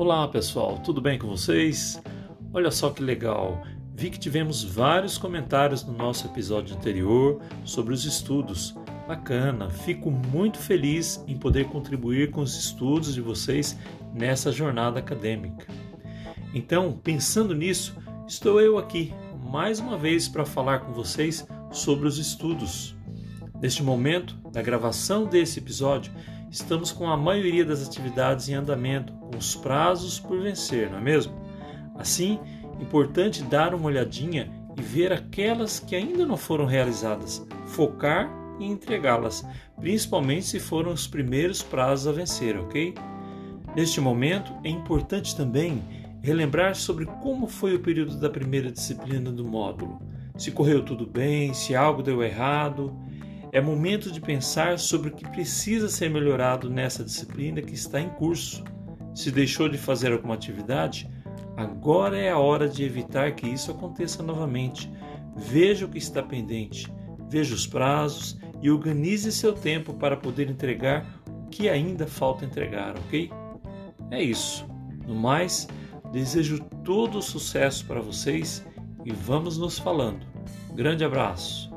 Olá pessoal, tudo bem com vocês? Olha só que legal, vi que tivemos vários comentários no nosso episódio anterior sobre os estudos. Bacana, fico muito feliz em poder contribuir com os estudos de vocês nessa jornada acadêmica. Então, pensando nisso, estou eu aqui mais uma vez para falar com vocês sobre os estudos. Neste momento, da gravação desse episódio, estamos com a maioria das atividades em andamento, com os prazos por vencer, não é mesmo? Assim, importante dar uma olhadinha e ver aquelas que ainda não foram realizadas, focar e entregá-las, principalmente se foram os primeiros prazos a vencer, ok? Neste momento, é importante também relembrar sobre como foi o período da primeira disciplina do módulo. Se correu tudo bem, se algo deu errado, é momento de pensar sobre o que precisa ser melhorado nessa disciplina que está em curso. Se deixou de fazer alguma atividade, agora é a hora de evitar que isso aconteça novamente. Veja o que está pendente, veja os prazos e organize seu tempo para poder entregar o que ainda falta entregar, ok? É isso. No mais, desejo todo o sucesso para vocês e vamos nos falando. grande abraço.